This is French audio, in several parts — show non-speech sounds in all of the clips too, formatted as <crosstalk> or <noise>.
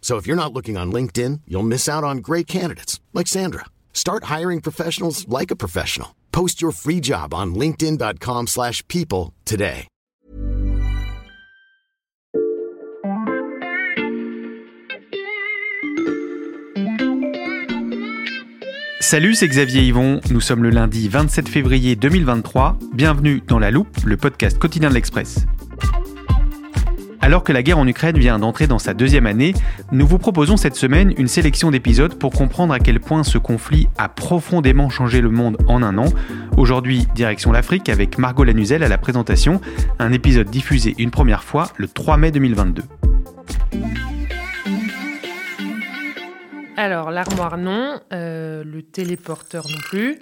So if you're not looking on LinkedIn, you'll miss out on great candidates like Sandra. Start hiring professionals like a professional. Post your free job on linkedin.com/people today. Salut, c'est Xavier Yvon. Nous sommes le lundi 27 février 2023. Bienvenue dans La Loupe, le podcast quotidien de l'Express. Alors que la guerre en Ukraine vient d'entrer dans sa deuxième année, nous vous proposons cette semaine une sélection d'épisodes pour comprendre à quel point ce conflit a profondément changé le monde en un an. Aujourd'hui, direction l'Afrique avec Margot Lanuzel à la présentation, un épisode diffusé une première fois le 3 mai 2022. Alors, l'armoire, non. Euh, le téléporteur, non plus.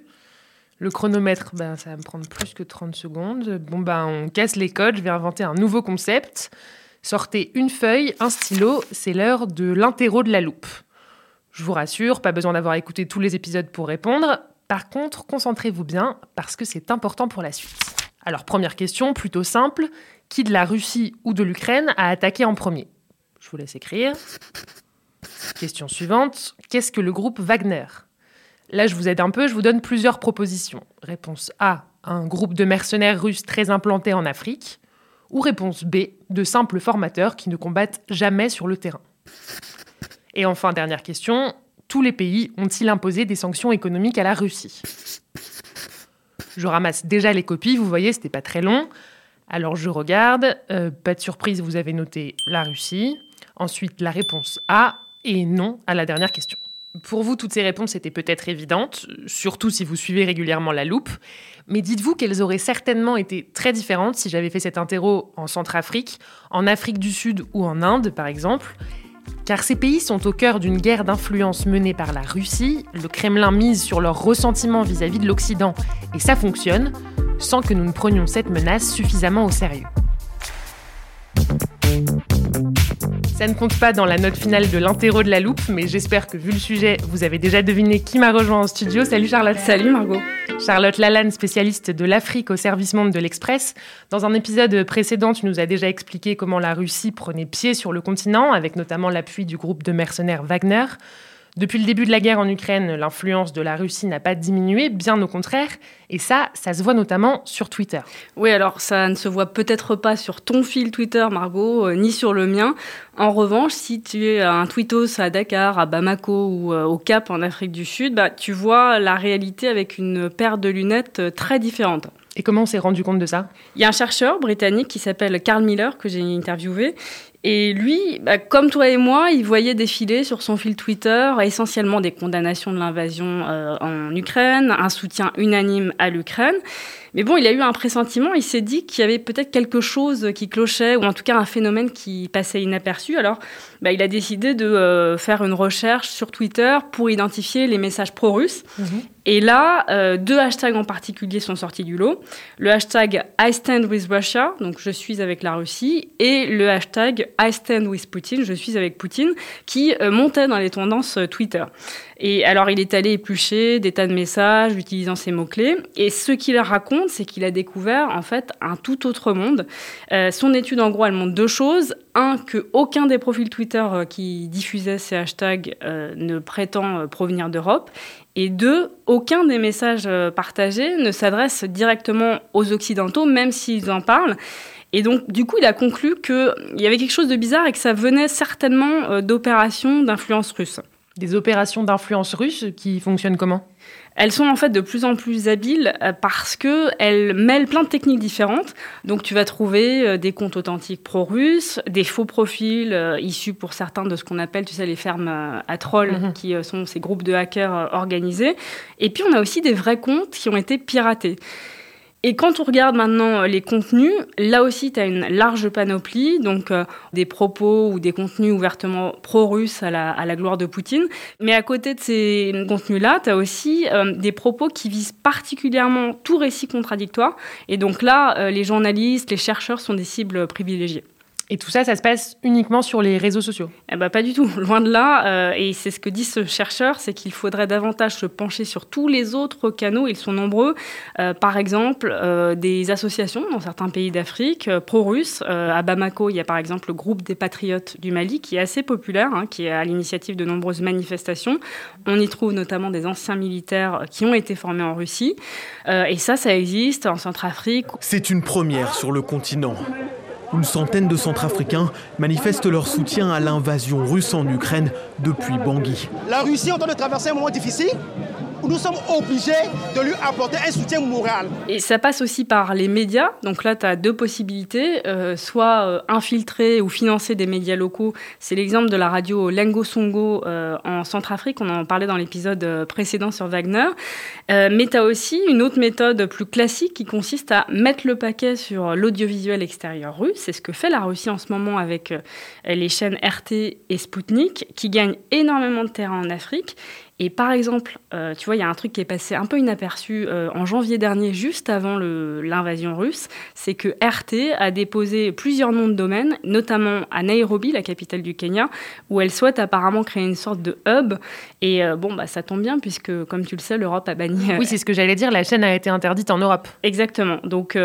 Le chronomètre, ben, ça va me prendre plus que 30 secondes. Bon, ben, on casse les codes. Je vais inventer un nouveau concept. Sortez une feuille, un stylo. C'est l'heure de l'interro de la loupe. Je vous rassure, pas besoin d'avoir écouté tous les épisodes pour répondre. Par contre, concentrez-vous bien parce que c'est important pour la suite. Alors, première question, plutôt simple. Qui de la Russie ou de l'Ukraine a attaqué en premier? Je vous laisse écrire. Question suivante, qu'est-ce que le groupe Wagner? Là, je vous aide un peu, je vous donne plusieurs propositions. Réponse A, un groupe de mercenaires russes très implantés en Afrique. Ou réponse B, de simples formateurs qui ne combattent jamais sur le terrain. Et enfin, dernière question, tous les pays ont-ils imposé des sanctions économiques à la Russie? Je ramasse déjà les copies, vous voyez, c'était pas très long. Alors je regarde, euh, pas de surprise, vous avez noté la Russie. Ensuite, la réponse A, et non à la dernière question. Pour vous, toutes ces réponses étaient peut-être évidentes, surtout si vous suivez régulièrement la loupe, mais dites-vous qu'elles auraient certainement été très différentes si j'avais fait cet interro en Centrafrique, en Afrique du Sud ou en Inde, par exemple. Car ces pays sont au cœur d'une guerre d'influence menée par la Russie, le Kremlin mise sur leur ressentiment vis-à-vis de l'Occident, et ça fonctionne, sans que nous ne prenions cette menace suffisamment au sérieux. Ça ne compte pas dans la note finale de l'interro de la loupe, mais j'espère que vu le sujet, vous avez déjà deviné qui m'a rejoint en studio. Salut Charlotte. Salut Margot. Charlotte Lalanne, spécialiste de l'Afrique au service monde de l'Express. Dans un épisode précédent, tu nous as déjà expliqué comment la Russie prenait pied sur le continent, avec notamment l'appui du groupe de mercenaires Wagner. Depuis le début de la guerre en Ukraine, l'influence de la Russie n'a pas diminué, bien au contraire, et ça, ça se voit notamment sur Twitter. Oui, alors ça ne se voit peut-être pas sur ton fil Twitter, Margot, euh, ni sur le mien. En revanche, si tu es un tweetos à Dakar, à Bamako ou euh, au Cap en Afrique du Sud, bah, tu vois la réalité avec une paire de lunettes euh, très différente. Et comment on s'est rendu compte de ça? Il y a un chercheur britannique qui s'appelle Carl Miller, que j'ai interviewé, et lui, bah, comme toi et moi, il voyait défiler sur son fil Twitter essentiellement des condamnations de l'invasion euh, en Ukraine, un soutien unanime à l'Ukraine. Mais bon, il a eu un pressentiment, il s'est dit qu'il y avait peut-être quelque chose qui clochait, ou en tout cas un phénomène qui passait inaperçu. Alors, bah, il a décidé de euh, faire une recherche sur Twitter pour identifier les messages pro-russes. Et là, euh, deux hashtags en particulier sont sortis du lot. Le hashtag I stand with Russia, donc je suis avec la Russie, et le hashtag I stand with Putin, je suis avec Poutine, qui euh, montait dans les tendances Twitter. Et alors, il est allé éplucher des tas de messages utilisant ces mots-clés. Et ce qu'il raconte, c'est qu'il a découvert, en fait, un tout autre monde. Euh, son étude, en gros, elle montre deux choses. Un, que aucun des profils Twitter euh, qui diffusaient ces hashtags euh, ne prétend provenir d'Europe. Et deux, aucun des messages partagés ne s'adresse directement aux Occidentaux, même s'ils en parlent. Et donc, du coup, il a conclu qu'il y avait quelque chose de bizarre et que ça venait certainement d'opérations d'influence russe. Des opérations d'influence russe qui fonctionnent comment? Elles sont en fait de plus en plus habiles euh, parce qu'elles mêlent plein de techniques différentes. Donc tu vas trouver euh, des comptes authentiques pro-russes, des faux profils euh, issus pour certains de ce qu'on appelle, tu sais, les fermes à trolls, mhm. qui sont ces groupes de hackers organisés. Et puis on a aussi des vrais comptes qui ont été piratés. Et quand on regarde maintenant euh, les contenus, là aussi, tu as une large panoplie, donc euh, des propos ou des contenus ouvertement pro-russes à la, gloire de Poutine. Mais à côté de ces contenus-là, tu as aussi euh, des propos qui visent particulièrement tout récit contradictoire. Et donc là, les journalistes, les chercheurs sont des cibles privilégiées. Et tout ça, ça se passe uniquement sur les réseaux sociaux eh ben, Pas du tout, <laughs> loin de là. Euh, et c'est ce que dit ce chercheur, c'est qu'il faudrait davantage se pencher sur tous les autres canaux, ils sont nombreux. Euh, par exemple, euh, des associations dans certains pays d'Afrique, pro-russes. à Bamako, il y a par exemple le groupe des Patriotes du Mali, qui est assez populaire, hein, qui est à l'initiative de nombreuses manifestations. On y trouve notamment des anciens militaires qui ont été formés en Russie. et ça, ça existe en Centrafrique. C'est une première sur le continent. Une centaine de Centrafricains manifestent leur soutien à l'invasion russe en Ukraine depuis Bangui. La Russie est en train de traverser un moment difficile nous sommes obligés de lui apporter un soutien moral. Et ça passe aussi par les médias. Donc là, tu as deux possibilités. Euh, soit euh, infiltrer ou financer des médias locaux. C'est l'exemple de la radio Lengo Songo euh, en Centrafrique. On en parlait dans l'épisode précédent sur Wagner. mais tu as aussi une autre méthode plus classique qui consiste à mettre le paquet sur l'audiovisuel extérieur russe. C'est ce que fait la Russie en ce moment avec les chaînes RT et Sputnik, qui gagnent énormément de terrain en Afrique et par exemple, euh, tu vois, il y a un truc qui est passé un peu inaperçu euh, en janvier dernier, juste avant l'invasion russe, c'est que RT a déposé plusieurs noms de domaines, notamment à Nairobi, la capitale du Kenya, où elle souhaite apparemment créer une sorte de hub. Et euh, bon, bah, ça tombe bien, puisque comme tu le sais, l'Europe a banni. Oui, c'est ce que j'allais dire, la chaîne a été interdite en Europe. Exactement. Donc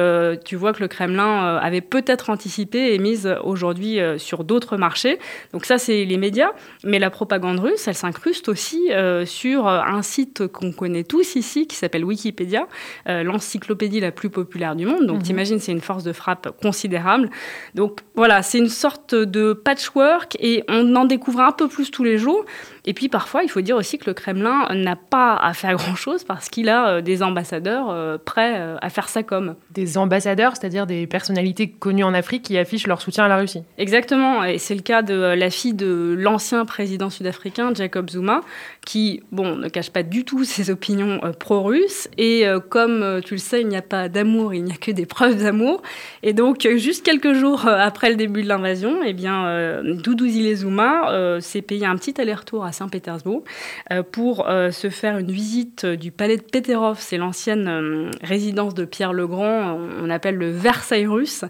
tu vois que le Kremlin avait peut-être anticipé et mise aujourd'hui sur d'autres marchés. Donc ça, c'est les médias. Mais la propagande russe, elle s'incruste aussi sur euh, un site qu'on connaît tous ici, qui s'appelle Wikipédia, euh, l'encyclopédie la plus populaire du monde. Donc, mhm. t'imagines, c'est une force de frappe considérable. Donc, voilà, c'est une sorte de patchwork et on en découvre un peu plus tous les jours. Et puis parfois, il faut dire aussi que le Kremlin n'a pas à faire grand-chose parce qu'il a euh, des ambassadeurs euh, prêts euh, à faire ça comme. Des ambassadeurs, c'est-à-dire des personnalités connues en Afrique qui affichent leur soutien à la Russie. Exactement, et c'est le cas de la fille de l'ancien président sud-africain, Jacob Zuma, qui, bon, ne cache pas du tout <laughs> ses opinions pro-russes. Et comme tu le sais, il n'y a pas d'amour, il n'y a que des preuves d'amour. Et donc, juste quelques jours après le début de l'invasion, eh bien, Doudou Zuma s'est payé un petit aller-retour à Saint-Pétersbourg euh, pour euh, se faire une visite du palais de Peterov. C'est l'ancienne euh, résidence de Pierre le Grand, on appelle le Versailles russe.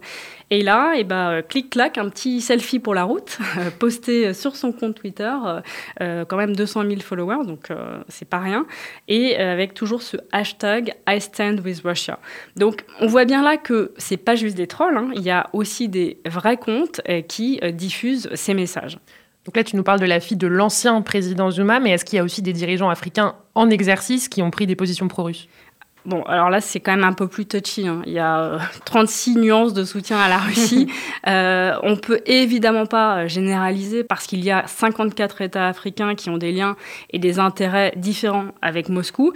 Et là, et eh ben, clic-clac, un petit selfie pour la route, <laughs> posté sur son compte Twitter, quand même 200 000 followers, donc c'est pas rien, et avec toujours ce hashtag I stand with Russia. Donc on voit bien là que c'est pas juste des trolls, hein. il y a aussi des vrais comptes qui diffusent ces messages. Donc là, tu nous parles de la fille de l'ancien président Zuma, mais est-ce qu'il y a aussi des dirigeants africains en exercice qui ont pris des positions pro-russes? Bon, alors là, c'est quand même un peu plus touchy. Hein. Il y a 36 euh, <laughs> nuances de soutien à la Russie. <laughs> euh, on peut évidemment pas euh, généraliser parce qu'il y a 54 États africains qui ont des liens et des intérêts différents avec Moscou.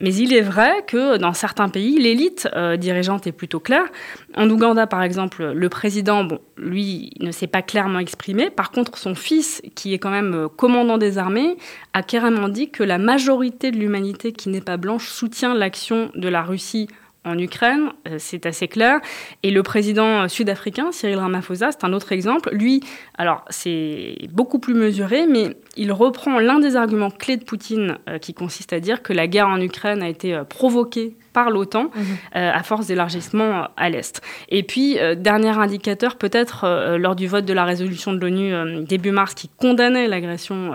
Mais il est vrai que dans certains pays, l'élite euh, dirigeante est plutôt claire. En Ouganda, par exemple, le président, bon, lui, ne s'est pas clairement exprimé. Par contre, son fils, qui est quand même euh, commandant des armées, a carrément dit que la majorité de l'humanité qui n'est pas blanche soutient l'action de la Russie en Ukraine, euh, c'est assez clair. Et le président sud-africain, Cyril Ramaphosa, c'est un autre exemple. Lui, alors c'est beaucoup plus mesuré, mais il reprend l'un des arguments clés de Poutine euh, qui consiste à dire que la guerre en Ukraine a été euh, provoquée par l'OTAN mhm. à force d'élargissement à l'Est. Et puis, dernier indicateur, peut-être lors du vote de la résolution de l'ONU début mars qui condamnait l'agression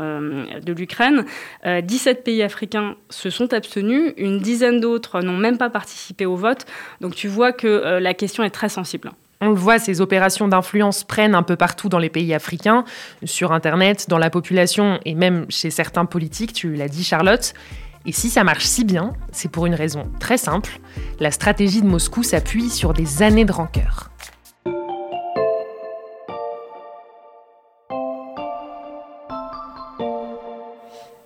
de l'Ukraine, 17 pays africains se sont abstenus, une dizaine d'autres n'ont même pas participé au vote. Donc tu vois que euh, la question est très sensible. On le voit, ces opérations d'influence prennent un peu partout dans les pays africains, sur Internet, dans la population et même chez certains politiques, tu l'as dit Charlotte. Et si ça marche si bien, c'est pour une raison très simple. La stratégie de Moscou s'appuie sur des années de rancœur.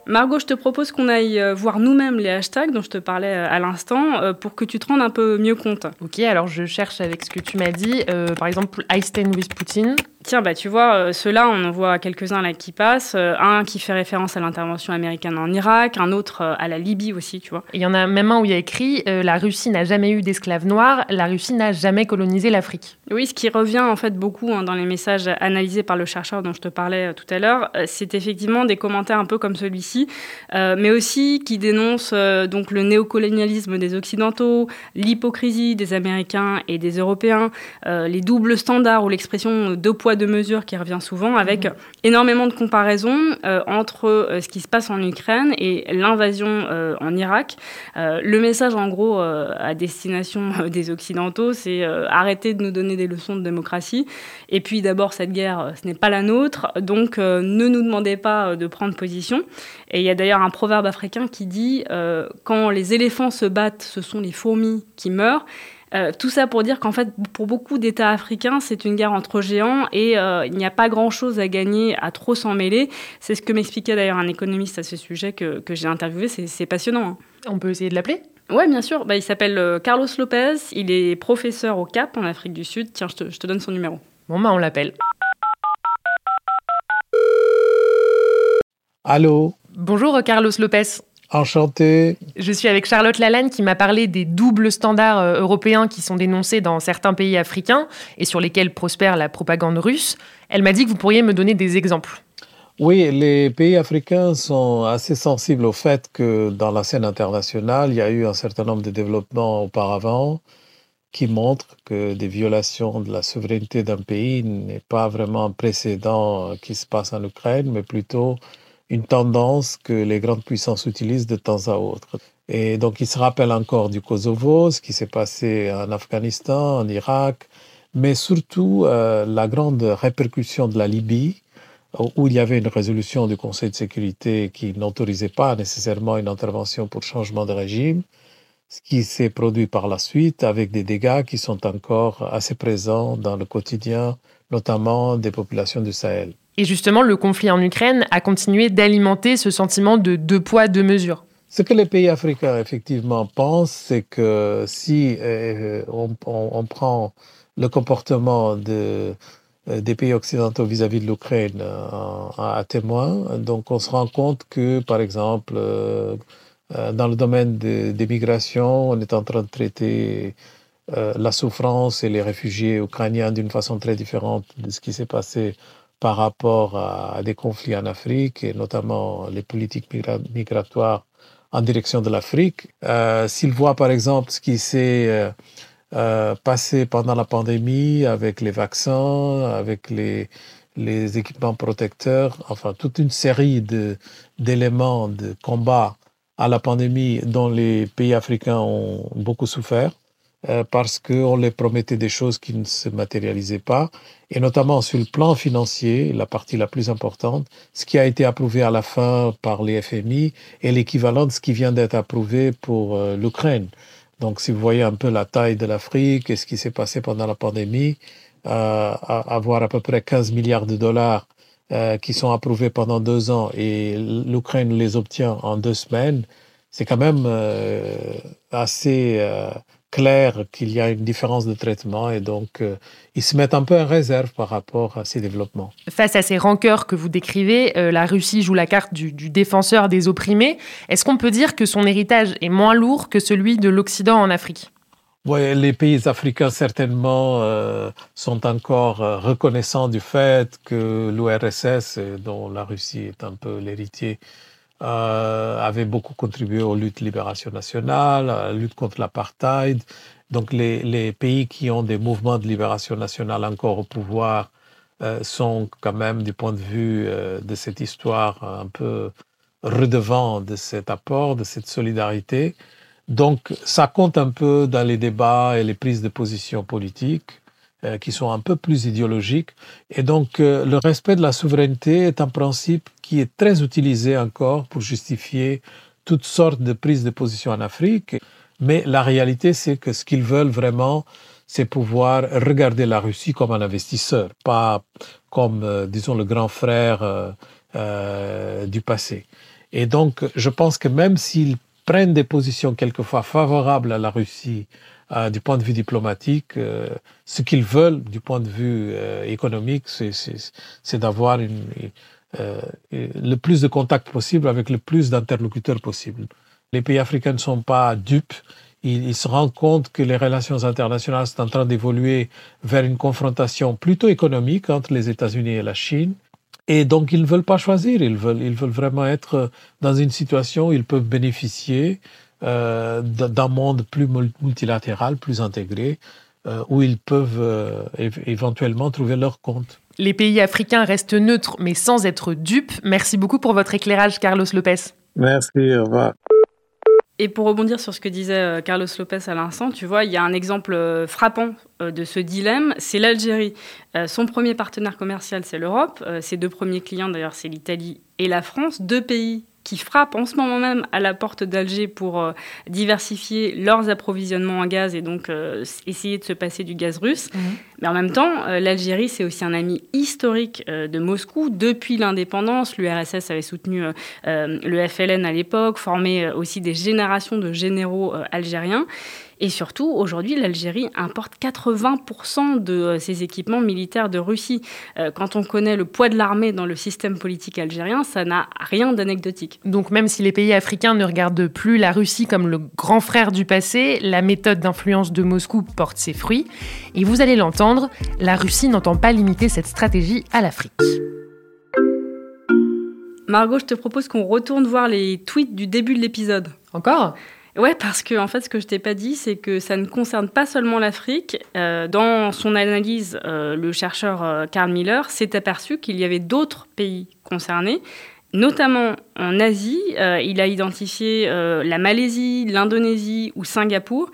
Margot, je te propose qu'on aille voir nous-mêmes les hashtags dont je te parlais à l'instant pour que tu te rendes un peu mieux compte. Ok, alors je cherche avec ce que tu m'as dit. par exemple, I stand with Putin. Tiens, bah, tu vois, euh, ceux-là, on en voit quelques-uns là qui passent. Euh, un qui fait référence à l'intervention américaine en Irak, un autre euh, à la Libye aussi, tu vois. Il y en a même un où il y a écrit La Russie n'a jamais eu d'esclaves noirs, la Russie n'a jamais colonisé l'Afrique. Oui, ce qui revient en fait beaucoup hein, dans les messages analysés par le chercheur dont je te parlais tout à l'heure, c'est effectivement des commentaires un peu comme celui-ci, mais aussi qui dénoncent donc le néocolonialisme des Occidentaux, l'hypocrisie des Américains et des Européens, les doubles standards ou l'expression deux poids de mesure qui revient souvent, avec énormément de comparaisons euh, entre euh, ce qui se passe en Ukraine et l'invasion euh, en Irak. le message, en gros, à destination des Occidentaux, c'est arrêter de nous donner des leçons de démocratie. Et puis, d'abord, cette guerre, ce n'est pas la nôtre, donc ne nous demandez pas de prendre position. Et il y a d'ailleurs un proverbe africain qui dit quand les éléphants se battent, ce sont les fourmis qui meurent. Euh, tout ça pour dire qu'en fait, pour beaucoup d'États africains, c'est une guerre entre géants et euh, il n'y a pas grand-chose à gagner à trop s'en mêler. C'est ce que m'expliquait d'ailleurs un économiste à ce sujet que, j'ai interviewé. C'est passionnant. Hein. On peut essayer de l'appeler? Oui, bien sûr. Bah, il s'appelle euh, Carlos Lopez. Il est professeur au CAP en Afrique du Sud. Tiens, je te, donne son numéro. Bon, bah, on l'appelle. Allô? Bonjour, Carlos Lopez. Enchanté. Je suis avec Charlotte Lalanne qui m'a parlé des doubles standards euh, européens qui sont dénoncés dans certains pays africains et sur lesquels prospère la propagande russe. Elle m'a dit que vous pourriez me donner des exemples. Oui, les pays africains sont assez sensibles au fait que dans la scène internationale, il y a eu un certain nombre de développements auparavant qui montrent que des violations de la souveraineté d'un pays n'est pas vraiment un précédent euh, qui se passe en Ukraine, mais plutôt une tendance que les grandes puissances utilisent de temps à autre. Et donc, il se rappelle encore du Kosovo, ce qui s'est passé en Afghanistan, en Irak, mais surtout euh, la grande répercussion de la Libye, où il y avait une résolution du Conseil de sécurité qui n'autorisait pas nécessairement une intervention pour changement de régime, ce qui s'est produit par la suite avec des dégâts qui sont encore assez présents dans le quotidien, notamment des populations du Sahel. Et justement, le conflit en Ukraine a continué d'alimenter ce sentiment de deux poids, deux mesures. Ce que les pays africains effectivement pensent, c'est que si euh, on, prend le comportement euh, des pays occidentaux vis-à-vis de l'Ukraine euh, à, témoin, donc on se rend compte que, par exemple, dans le domaine des migrations, on est en train de traiter la souffrance et les réfugiés ukrainiens d'une façon très différente de ce qui s'est passé par rapport à, des conflits en Afrique et notamment les politiques migratoires en direction de l'Afrique. Euh, S'il voit par exemple ce qui s'est euh, euh, passé pendant la pandémie avec les vaccins, avec les, les équipements protecteurs, enfin toute une série d'éléments de combat à la pandémie dont les pays africains ont beaucoup souffert. Euh, parce qu'on les promettait des choses qui ne se matérialisaient pas, et notamment sur le plan financier, la partie la plus importante, ce qui a été approuvé à la fin par les FMI est l'équivalent de ce qui vient d'être approuvé pour euh, l'Ukraine. Donc si vous voyez un peu la taille de l'Afrique et ce qui s'est passé pendant la pandémie, euh, avoir à peu près 15 milliards de dollars qui sont approuvés pendant deux ans et l'Ukraine les obtient en deux semaines, c'est quand même assez clair qu'il y a une différence de traitement et donc euh, ils se mettent un peu en réserve par rapport à ces développements. Face à ces rancœurs que vous décrivez, euh, la Russie joue la carte du, défenseur des opprimés. Est-ce qu'on peut dire que son héritage est moins lourd que celui de l'Occident en Afrique? Oui, les pays africains certainement euh, sont encore reconnaissants du fait que l'URSS, dont la Russie est un peu l'héritier, euh, avait beaucoup contribué aux luttes libération nationale, à la lutte contre l'apartheid. Donc les, pays qui ont des mouvements de libération nationale encore au pouvoir euh, sont quand même, du point de vue euh, de cette histoire, un peu redevants de cet apport, de cette solidarité. Donc ça compte un peu dans les débats et les prises de position politiques. Euh, qui sont un peu plus idéologiques. Et donc, euh, le respect de la souveraineté est un principe qui est très utilisé encore pour justifier toutes sortes de prises de position en Afrique. Mais la réalité, c'est que ce qu'ils veulent vraiment, c'est pouvoir regarder la Russie comme un investisseur, pas comme, euh, disons, le grand frère du passé. Et donc, je pense que même s'ils prennent des positions quelquefois favorables à la Russie euh, du point de vue diplomatique, euh, ce qu'ils veulent du point de vue euh, économique, c'est d'avoir le plus de contacts possible avec le plus d'interlocuteurs possible. Les pays africains ne sont pas dupes. Ils, ils, se rendent compte que les relations internationales sont en train d'évoluer vers une confrontation plutôt économique entre les États-Unis et la Chine. Et donc, ils ne veulent pas choisir. Ils veulent, ils veulent vraiment être dans une situation où ils peuvent bénéficier euh, d'un monde plus multilatéral, plus intégré, euh, où ils peuvent euh, éventuellement trouver leur compte. Les pays africains restent neutres, mais sans être dupes. Merci beaucoup pour votre éclairage, Carlos Lopez. Merci, au revoir. Et pour rebondir sur ce que disait Carlos Lopez à l'instant, tu vois, il y a un exemple frappant de ce dilemme, c'est l'Algérie. Son premier partenaire commercial, c'est l'Europe. Ses deux premiers clients, d'ailleurs, c'est l'Italie et la France. Deux pays qui frappent en ce moment même à la porte d'Alger pour euh, diversifier leurs approvisionnements en gaz et donc euh, essayer de se passer du gaz russe. Mhm. Mais en même temps, euh, l'Algérie, c'est aussi un ami historique de Moscou. Depuis l'indépendance, l'URSS avait soutenu le FLN à l'époque, formé aussi des générations de généraux algériens. Et surtout, aujourd'hui, l'Algérie importe 80% de euh, ses équipements militaires de Russie. Euh, quand on connaît le poids de l'armée dans le système politique algérien, ça n'a rien d'anecdotique. Donc même si les pays africains ne regardent plus la Russie comme le grand frère du passé, la méthode d'influence de Moscou porte ses fruits. Et vous allez l'entendre, la Russie n'entend pas limiter cette stratégie à l'Afrique. Margot, je te propose qu'on retourne voir les tweets du début de l'épisode. Encore? Ouais, parce que en fait, ce que je t'ai pas dit, c'est que ça ne concerne pas seulement l'Afrique. Euh, dans son analyse, euh, le chercheur euh, Karl Miller s'est aperçu qu'il y avait d'autres pays concernés, notamment en Asie. il a identifié la Malaisie, l'Indonésie ou Singapour.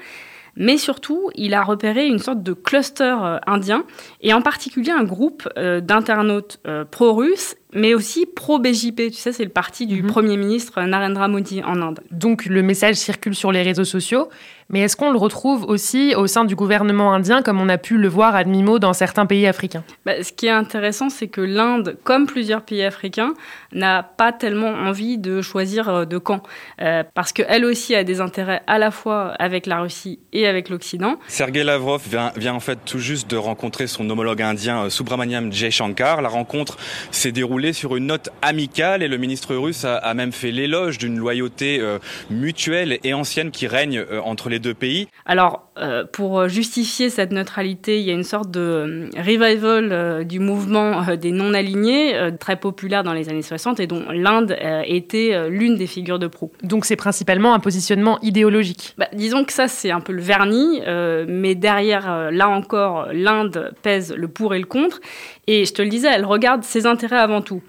Mais surtout, il a repéré une sorte de cluster indien, et en particulier un groupe d'internautes pro-russes mais aussi pro-BJP. Tu sais, c'est le parti du mhm. Premier ministre Narendra Modi en Inde. Donc le message circule sur les réseaux sociaux, mais est-ce qu'on le retrouve aussi au sein du gouvernement indien, comme on a pu le voir à demi-mot dans certains pays africains? Bah, Ce qui est intéressant, c'est que l'Inde, comme plusieurs pays africains, n'a pas tellement envie de choisir euh, de camp, euh, parce qu'elle aussi a des intérêts à la fois avec la Russie et avec l'Occident. Sergei Lavrov vient, vient, en fait tout juste de rencontrer son homologue indien euh, Subramaniam Shankar. La rencontre s'est déroulée sur une note amicale et le ministre russe a, même fait l'éloge d'une loyauté euh, mutuelle et ancienne qui règne euh, entre les deux pays. Alors, euh, pour justifier cette neutralité, il y a une sorte de revival du mouvement des non-alignés, très populaire dans les années 60 et dont l'Inde était l'une des figures de proue. Donc c'est principalement un positionnement idéologique bah, Disons que ça, c'est un peu le vernis, mais derrière, là encore, l'Inde pèse le pour et le contre. Et je te le disais, elle regarde ses intérêts avant tout.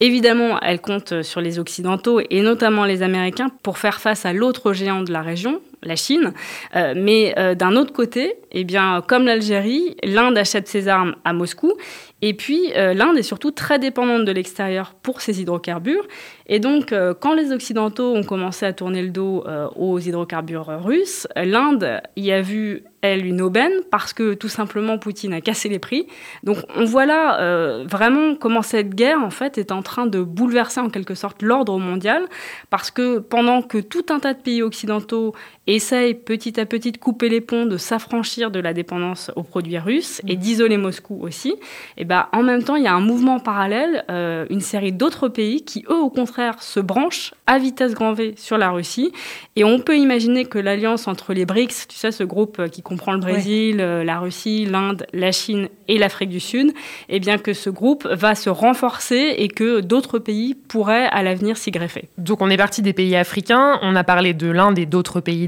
Évidemment, elle compte sur les Occidentaux et notamment les Américains pour faire face à l'autre géant de la région, la Chine. Euh, mais euh, d'un autre côté, eh bien, comme l'Algérie, l'Inde achète ses armes à Moscou. Et puis, euh, l'Inde est surtout très dépendante de l'extérieur pour ses hydrocarbures. Et donc, quand les Occidentaux ont commencé à tourner le dos aux hydrocarbures russes, l'Inde y a vu elle, une aubaine parce que tout simplement Poutine a cassé les prix. Donc on voit là vraiment comment cette guerre en fait est en train de bouleverser en quelque sorte l'ordre mondial parce que pendant que tout un tas de pays occidentaux essaye petit à petit de couper les ponts, de s'affranchir de la dépendance aux produits russes et mm. d'isoler Moscou aussi, et ben en même temps, il y a un mouvement parallèle, euh, une série d'autres pays qui, eux, au contraire, se branchent à vitesse grand V sur la Russie. Et on peut imaginer que l'alliance entre les BRICS, tu sais, ce groupe euh, qui comprend le Brésil, euh, la Russie, l'Inde, la Chine et l'Afrique du Sud, et eh bien que ce groupe va se renforcer et que d'autres pays pourraient à l'avenir s'y greffer. Donc on est parti des pays africains, on a parlé de l'Inde et d'autres pays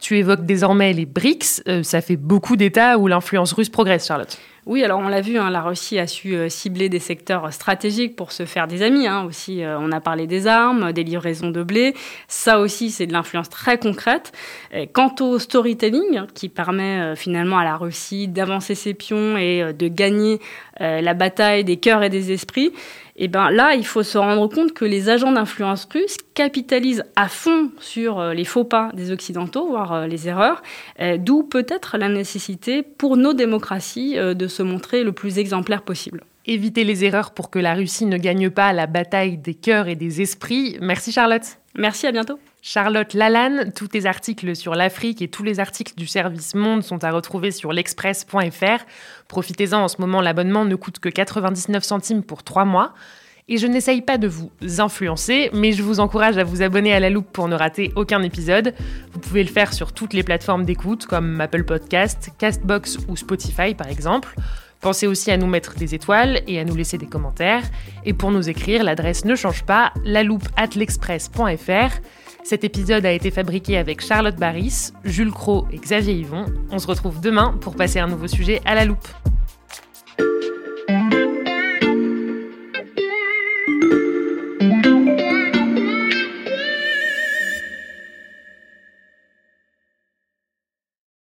tu évoques désormais les BRICS. Euh, ça fait beaucoup d'États où l'influence russe progresse, Charlotte. Oui, alors on l'a vu, hein, la Russie a su euh, cibler des secteurs stratégiques pour se faire des amis. Hein, aussi, euh, on a parlé des armes, des livraisons de blé. Ça aussi, c'est de l'influence très concrète. quant au storytelling, hein, qui permet finalement à la Russie d'avancer ses pions et de gagner la bataille des cœurs et des esprits, et ben là, il faut se rendre compte que les agents d'influence russes capitalisent à fond sur euh, les faux pas des Occidentaux, voire euh, les erreurs, euh, d'où peut-être la nécessité pour nos démocraties de se montrer le plus exemplaire possible. Éviter les erreurs pour que la Russie ne gagne pas la bataille des cœurs et des esprits. Merci Charlotte. Merci, à bientôt. Charlotte Lalanne, tous tes articles sur l'Afrique et tous les articles du service Monde sont à retrouver sur l'express.fr. Profitez-en, en ce moment l'abonnement ne coûte que 99 centimes pour 3 mois. Et je n'essaye pas de vous influencer, mais je vous encourage à vous abonner à la loupe pour ne rater aucun épisode. Vous pouvez le faire sur toutes les plateformes d'écoute comme Apple Podcast, Castbox ou Spotify par exemple. Pensez aussi à nous mettre des étoiles et à nous laisser des commentaires. Et pour nous écrire, l'adresse ne change pas, la loupe at l'express.fr. Cet épisode a été fabriqué avec Charlotte Barris, Jules Cro et Xavier Yvon. On se retrouve demain pour passer un nouveau sujet à la loupe.